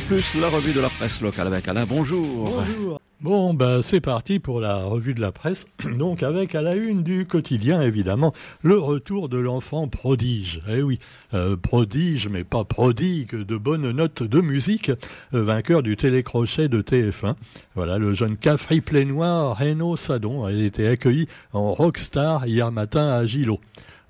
Plus, la revue de la presse locale avec Alain. Bonjour. Bonjour. Bon, ben c'est parti pour la revue de la presse. Donc avec à la une du quotidien, évidemment, le retour de l'enfant prodige. Eh oui, euh, prodige, mais pas prodigue, de bonnes notes de musique, euh, vainqueur du télécrochet de TF1. Voilà, le jeune Cafri Plénoir, Renaud Sadon, a été accueilli en rockstar hier matin à Gilo.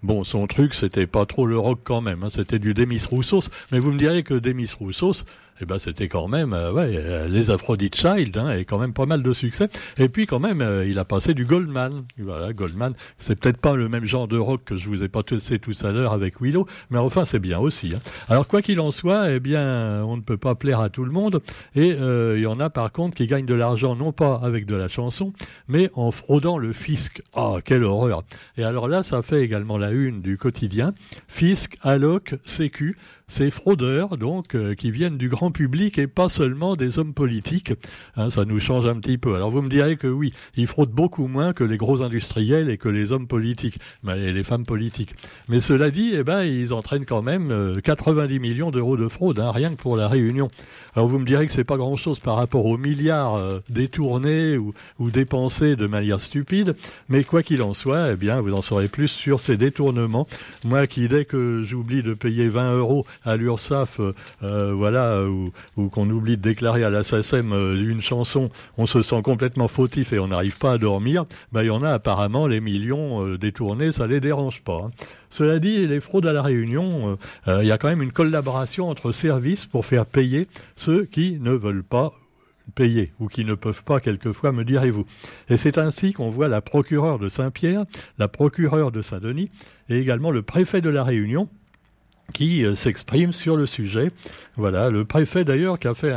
Bon, son truc, c'était pas trop le rock quand même, hein, c'était du Demis Roussos, mais vous me direz que Demis Roussos, eh ben c'était quand même euh, ouais, euh, les Aphrodite Child hein, et quand même pas mal de succès. Et puis quand même, euh, il a passé du Goldman. Voilà, Goldman, c'est peut-être pas le même genre de rock que je vous ai pas tout à l'heure avec Willow, mais enfin c'est bien aussi. Hein. Alors quoi qu'il en soit, eh bien, on ne peut pas plaire à tout le monde. Et il y en a par contre qui gagnent de l'argent non pas avec de la chanson, mais en fraudant le fisc. Ah, quelle horreur Et alors là, ça fait également la une du quotidien. Fisc, alloc, sécu ces fraudeurs donc euh, qui viennent du grand public et pas seulement des hommes politiques. Hein, ça nous change un petit peu. Alors vous me direz que oui, ils fraudent beaucoup moins que les gros industriels et que les hommes politiques et les femmes politiques. Mais cela dit, eh ben ils entraînent quand même 90 euh, millions d'euros de fraude, hein, rien que pour la Réunion. Alors vous me direz que c'est pas grand-chose par rapport aux milliards euh, détournés ou, ou, dépensés de manière stupide, mais quoi qu'il en soit, eh bien vous en saurez plus sur ces détournements. Moi qui dès que j'oublie de payer 20 euros à l'URSSAF, euh, euh, voilà, ou, qu'on oublie de déclarer à la SACEM euh, une chanson, on se sent complètement fautif et on n'arrive pas à dormir, bah, il y en a apparemment les millions détournés, ça les dérange pas. Hein. Cela dit, les fraudes à la Réunion, il y a quand même une collaboration entre services pour faire payer ceux qui ne veulent pas payer ou qui ne peuvent pas quelquefois, me direz-vous. Et c'est ainsi qu'on voit la procureure de Saint-Pierre, la procureure de Saint-Denis et également le préfet de la Réunion qui euh, s'exprime sur le sujet. Voilà, le préfet d'ailleurs qui a fait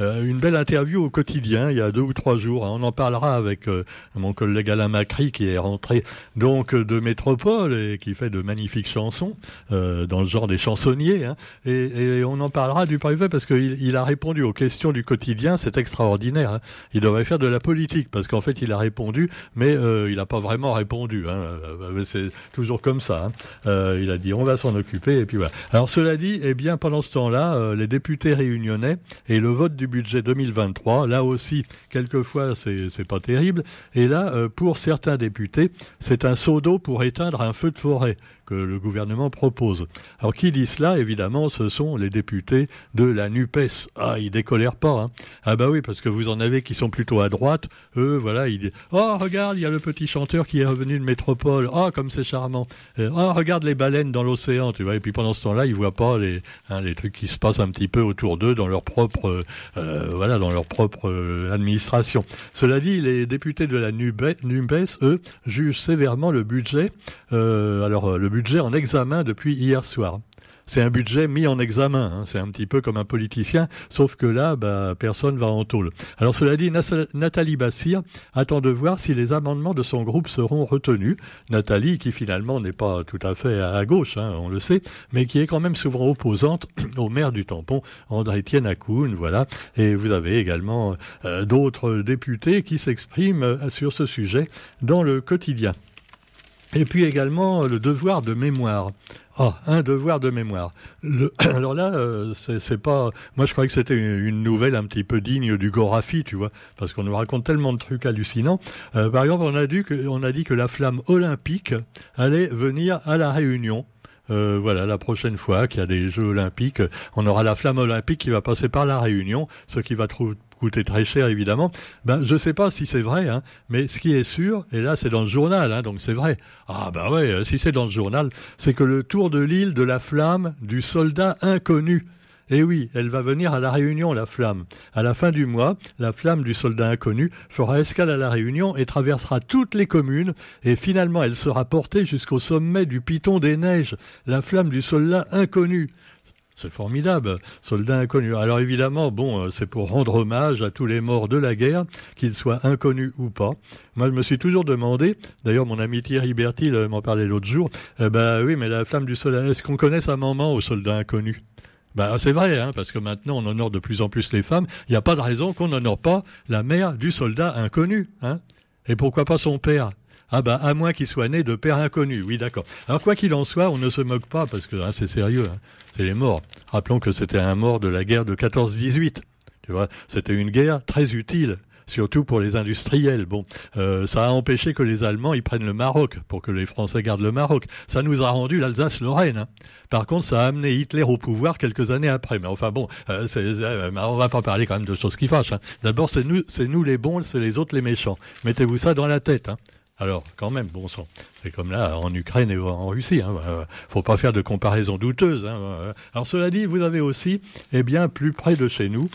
euh, une belle interview au quotidien il y a deux ou trois jours. Hein. On en parlera avec euh, mon collègue Alain Macri qui est rentré donc de Métropole et qui fait de magnifiques chansons dans le genre des chansonniers. Hein. Et, on en parlera du préfet parce qu'il il a répondu aux questions du quotidien. C'est extraordinaire. Hein. Il devrait faire de la politique parce qu'en fait il a répondu, mais il n'a pas vraiment répondu. C'est toujours comme ça. il a dit on va s'en occuper et puis voilà. Alors cela dit, eh bien pendant ce temps-là, euh, les députés réunionnais et le vote du budget 2023, là aussi, quelquefois c'est pas terrible. Et là, euh, pour certains députés, c'est un seau d'eau pour éteindre un feu de forêt que le gouvernement propose. Alors qui dit cela? Évidemment, ce sont les députés de la NUPES. Ah, ils décolèrent pas. Hein. Ah bah oui, parce que vous en avez qui sont plutôt à droite. Eux, voilà, ils disent « Oh, regarde, il y a le petit chanteur qui est revenu de métropole. Oh, comme c'est charmant. Oh, regarde les baleines dans l'océan. » Tu vois, et puis pendant ce temps-là, ils voient pas les, hein, les trucs qui se passent un petit peu autour d'eux dans leur propre, euh, voilà, dans leur propre euh, administration. Cela dit, les députés de la NUPES, eux, jugent sévèrement le budget. Euh, alors, le budget budget en examen depuis hier soir. C'est un budget mis en examen, hein. c'est un petit peu comme un politicien, sauf que là, bah, personne va en tôle. Alors cela dit, Nathalie Bassir attend de voir si les amendements de son groupe seront retenus. Nathalie, qui finalement n'est pas tout à fait à, gauche, hein, on le sait, mais qui est quand même souvent opposante au maire du tampon, André-Étienne Akoun, voilà. Et vous avez également euh, d'autres députés qui s'expriment euh, sur ce sujet dans le quotidien. Et puis également le devoir de mémoire. Ah, un devoir de mémoire. alors là, euh, c'est pas. Moi, je croyais que c'était une, nouvelle un petit peu digne du Gorafi, tu vois, parce qu'on nous raconte tellement de trucs hallucinants. Euh, par exemple, on a, dit que, la flamme olympique allait venir à la Réunion. Euh, voilà, la prochaine fois qu'il y a des Jeux olympiques, on aura la flamme olympique qui va passer par la Réunion, ce qui va trouver coûter très cher évidemment. Ben je sais pas si c'est vrai, hein, mais ce qui est sûr, et là c'est dans le journal, hein, donc c'est vrai. Ah ben ouais, euh, si c'est dans le journal, c'est que le tour de l'île de la flamme du soldat inconnu. Eh oui, elle va venir à la Réunion, la flamme. À la fin du mois, la flamme du soldat inconnu fera escale à la Réunion et traversera toutes les communes, et finalement elle sera portée jusqu'au sommet du Piton des Neiges, la flamme du soldat inconnu. C'est formidable, soldats inconnus. Alors évidemment, bon, euh, c'est pour rendre hommage à tous les morts de la guerre, qu'ils soient inconnus ou pas. Moi, je me suis toujours demandé, d'ailleurs mon ami Thierry Bertil m'en parlait l'autre jour, ben oui, mais la flamme du soleil, est-ce qu'on connaît sa maman aux soldats inconnus? Ben, c'est vrai, hein, parce que maintenant on honore de plus en plus les femmes. Il n'y a pas de raison qu'on n'honore pas la mère du soldat inconnu. Hein. Et pourquoi pas son père? Ah bah à moins qu'il soit né de père inconnu, oui d'accord. Alors quoi qu'il en soit, on ne se moque pas parce que hein, c'est sérieux, hein. c'est les morts. Rappelons que c'était un mort de la guerre de 14-18. Tu vois, c'était une guerre très utile surtout pour les industriels. Bon, euh, ça a empêché que les Allemands ils prennent le Maroc pour que les Français gardent le Maroc. Ça nous a rendu l'Alsace-Lorraine. Hein. Par contre, ça a amené Hitler au pouvoir quelques années après. Mais enfin bon, euh, euh, va pas parler quand même de choses qui fâchent. D'abord, c'est nous, les bons, c'est les autres les méchants. Mettez-vous ça dans la tête. Alors, quand même, bon sang. C'est comme là en Ukraine et en Russie. Hein. Faut pas faire de comparaison douteuse. Hein. Alors, cela dit, vous avez aussi, eh bien, plus près de chez nous,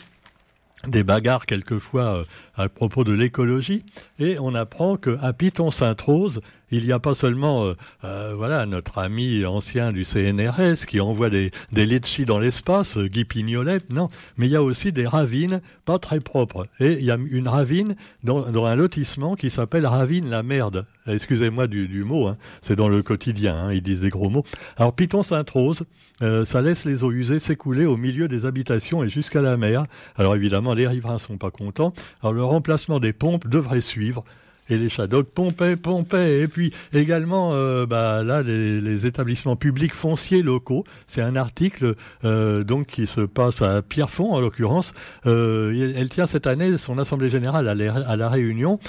des bagarres quelquefois euh, à propos de l'écologie et on apprend qu'à Piton-Sainte-Rose, il n'y a pas seulement euh, euh, voilà notre ami ancien du CNRS qui envoie des, des dans l'espace, Guy Pignolet, non, mais il y a aussi des ravines pas très propres. Et il y a une ravine dans, dans un lotissement qui s'appelle Ravine la Merde. Excusez-moi du, du, mot, hein, c'est dans le quotidien, hein, ils disent des gros mots. Alors Piton-Sainte-Rose, ça laisse les eaux usées s'écouler au milieu des habitations et jusqu'à la mer. Alors évidemment, les riverains sont pas contents. Alors le remplacement des pompes devrait suivre et les Shadocks pompaient, pompaient. Et puis également, euh, bah, là, les, établissements publics fonciers locaux. C'est un article euh, donc qui se passe à Pierrefonds, en l'occurrence. Euh, elle tient cette année son assemblée générale à, la, Réunion,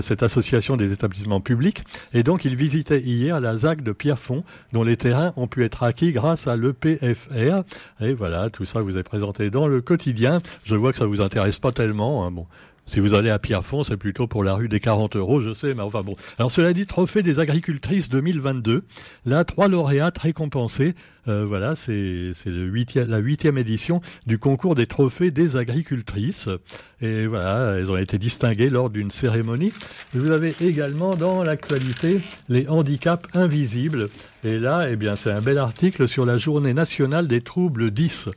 cette association des établissements publics. Et donc, il visitait hier la ZAC de Pierrefonds, dont les terrains ont pu être acquis grâce à l'EPFR. Et voilà, tout ça vous est présenté dans le quotidien. Je vois que ça vous intéresse pas tellement. Hein. Bon, si vous allez à Pierrefonds, c'est plutôt pour la rue des 40 euros, je sais, mais enfin bon. Alors cela dit, Trophée des agricultrices 2022. Là, trois lauréats récompensés. Euh, voilà, c'est la huitième édition du concours des trophées des agricultrices. Et voilà, elles ont été distinguées lors d'une cérémonie. Vous avez également dans l'actualité les handicaps invisibles. Et là, eh bien, c'est un bel article sur la journée nationale des troubles 10.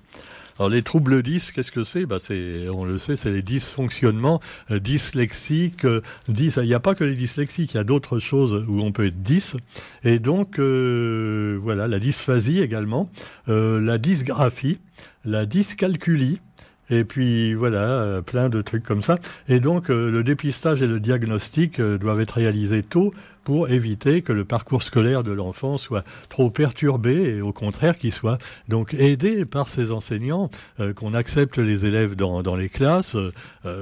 Alors les troubles 10, qu'est-ce que c'est? Bah, c'est, On le sait, c'est les dysfonctionnements euh, dyslexiques. Euh, il n'y a pas que les dyslexiques, il y a d'autres choses où on peut être 10. Et donc, euh, voilà, la dysphasie également, la dysgraphie, la dyscalculie, et puis voilà, plein de trucs comme ça. Et donc le dépistage et le diagnostic doivent être réalisés tôt pour éviter que le parcours scolaire de l'enfant soit trop perturbé et au contraire qu'il soit donc aidé par ses enseignants, euh, qu'on accepte les élèves dans, les classes, euh,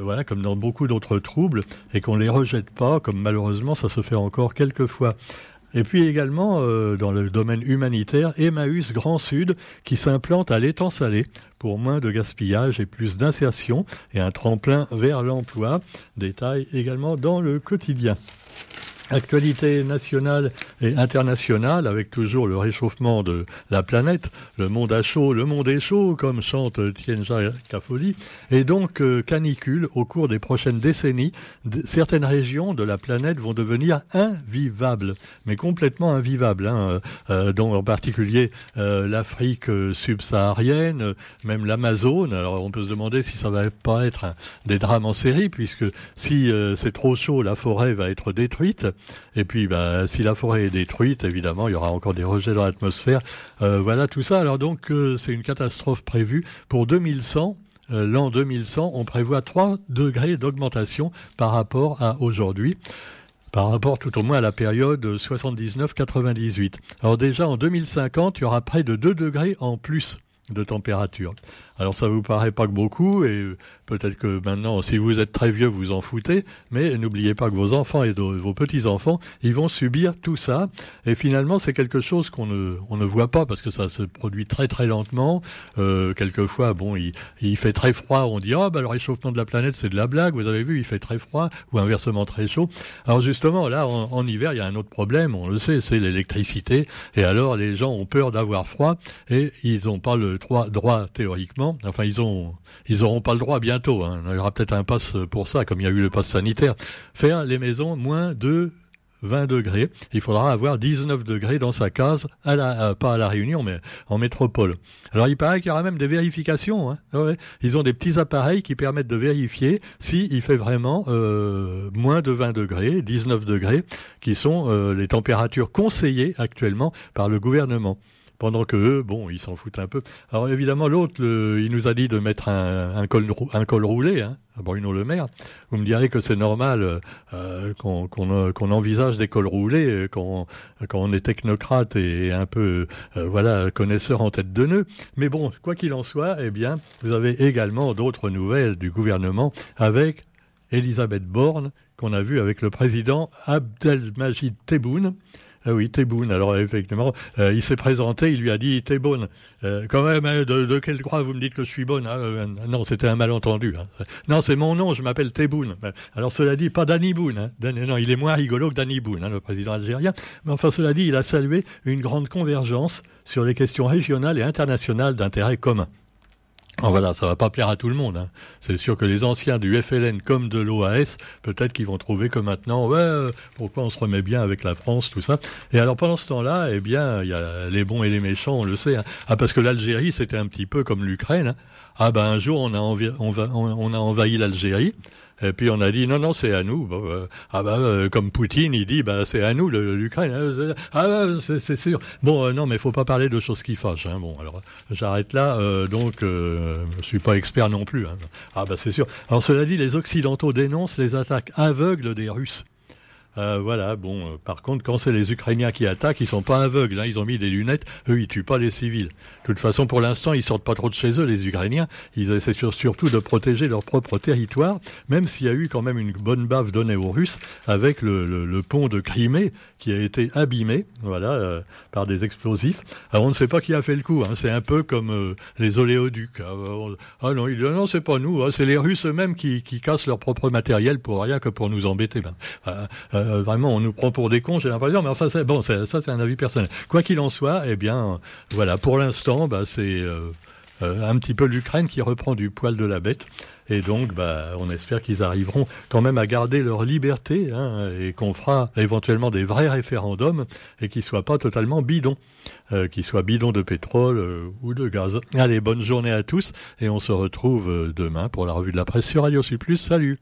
voilà, comme dans beaucoup d'autres troubles, et qu'on les rejette pas, comme malheureusement ça se fait encore quelquefois. Et puis également, euh, dans le domaine humanitaire, Emmaüs Grand Sud, qui s'implante à l'étang salé pour moins de gaspillage et plus d'insertion et un tremplin vers l'emploi. Détail également dans le quotidien. Actualité nationale et internationale, avec toujours le réchauffement de la planète, le monde a chaud, le monde est chaud, comme chante Tienja Kafoli, et donc euh, canicule au cours des prochaines décennies. Certaines régions de la planète vont devenir invivables, mais complètement invivables, hein, euh, dont en particulier euh, l'Afrique subsaharienne, même l'Amazone. Alors on peut se demander si ça va pas être des drames en série, puisque si c'est trop chaud, la forêt va être détruite. Et puis, bah, si la forêt est détruite, évidemment, il y aura encore des rejets dans l'atmosphère. Euh, voilà tout ça. Alors donc, euh, c'est une catastrophe prévue pour 2100. Euh, l'an 2100, on prévoit 3 degrés d'augmentation par rapport à aujourd'hui par rapport tout au moins à la période 79-98. Alors déjà en 2050, il y aura près de 2 degrés en plus de température. Alors ça vous paraît pas que beaucoup, et peut-être que maintenant, si vous êtes très vieux, vous en foutez, mais n'oubliez pas que vos enfants et vos petits-enfants, ils vont subir tout ça. Et finalement, c'est quelque chose qu'on ne, on ne voit pas parce que ça se produit très très lentement. Euh, quelquefois, bon, il, il, fait très froid, on dit, ah, bah, le réchauffement de la planète, c'est de la blague, vous avez vu, il fait très froid, ou inversement très chaud. Alors justement, là, en, hiver, il y a un autre problème, on le sait, c'est l'électricité. Et alors, les gens ont peur d'avoir froid et ils n'ont pas le droit, droit théoriquement Enfin, ils ont, ils auront pas le droit bientôt. Hein. Il y aura peut-être un pass pour ça, comme il y a eu le pass sanitaire. Faire les maisons moins de 20 degrés. Il faudra avoir 19 degrés dans sa case, la, pas à la Réunion, mais en métropole. Alors il paraît qu'il y aura même des vérifications. Hein. Ils ont des petits appareils qui permettent de vérifier s'il il fait vraiment euh, moins de 20 degrés, 19 degrés, qui sont euh, les températures conseillées actuellement par le gouvernement. Pendant que eux, bon, ils s'en foutent un peu. Alors évidemment, l'autre, il nous a dit de mettre un, col, un col roulé, hein, Bruno Le Maire. Vous me direz que c'est normal euh, qu'on envisage des cols roulés quand, quand on est technocrate et un peu, euh, voilà, connaisseur en tête de nœud. Mais bon, quoi qu'il en soit, eh bien, vous avez également d'autres nouvelles du gouvernement avec Elisabeth Borne, qu'on a vu avec le président Abdelmajid Tebboune. Ah oui, Tebboune. Alors effectivement, euh, il s'est présenté, il lui a dit Tebboune. Euh, quand même, hein, de, quel droit vous me dites que je suis bonne hein, euh, Non, c'était un malentendu. Hein. Non, c'est mon nom, je m'appelle Tebboune. Alors cela dit, pas Danny Boone. non, il est moins rigolo que Danny Boone, le président algérien. Mais enfin, cela dit, il a salué une grande convergence sur les questions régionales et internationales d'intérêt commun. Oh, voilà, ça va pas plaire à tout le monde. Hein. C'est sûr que les anciens du FLN comme de l'OAS, peut-être qu'ils vont trouver que maintenant, ouais, euh, pourquoi on se remet bien avec la France, tout ça. Et alors pendant ce temps-là, eh bien, il y a les bons et les méchants, on le sait. Hein. Ah, parce que l'Algérie, c'était un petit peu comme l'Ukraine. Hein. Ah ben un jour, on a, on a envahi l'Algérie. Et puis on a dit non, non, c'est à nous. Euh, ah bah euh, comme Poutine, il dit bah c'est à nous l'Ukraine. Hein, ah bah, c'est sûr. Bon euh, non, mais faut pas parler de choses qui fâchent. Hein. Bon alors j'arrête là. donc je suis pas expert non plus. Hein. Ah bah c'est sûr. Alors cela dit, les Occidentaux dénoncent les attaques aveugles des Russes. Euh, voilà, bon, euh, par contre, quand c'est les Ukrainiens qui attaquent, ils sont pas aveugles, hein, ils ont mis des lunettes, eux, ils tuent pas les civils. De toute façon, pour l'instant, ils sortent pas trop de chez eux, les Ukrainiens. Ils essaient surtout de protéger leur propre territoire, même s'il y a eu quand même une bonne baffe donnée aux Russes avec le, pont de Crimée qui a été abîmé, voilà, euh, par des explosifs. Alors, on ne sait pas qui a fait le coup. Hein. C'est un peu comme les oléoducs. Ah, ah non, il, non, c'est pas nous. Hein. C'est les Russes eux-mêmes qui, cassent leur propre matériel pour rien que pour nous embêter. Ben. Euh, vraiment, on nous prend pour des cons, j'ai l'impression. Mais enfin, bon, ça, c'est un avis personnel. Quoi qu'il en soit, eh bien, voilà, pour l'instant, bah, c'est euh, euh, un petit peu l'Ukraine qui reprend du poil de la bête. Et donc, bah, on espère qu'ils arriveront quand même à garder leur liberté hein, et qu'on fera éventuellement des vrais référendums et qu'ils soient pas totalement bidons, qu'ils soient bidons de pétrole ou de gaz. Allez, bonne journée à tous et on se retrouve demain pour la revue de la presse sur Radio Plus. Salut